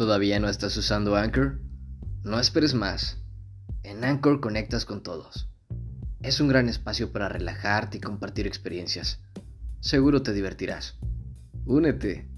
¿Todavía no estás usando Anchor? No esperes más. En Anchor conectas con todos. Es un gran espacio para relajarte y compartir experiencias. Seguro te divertirás. Únete.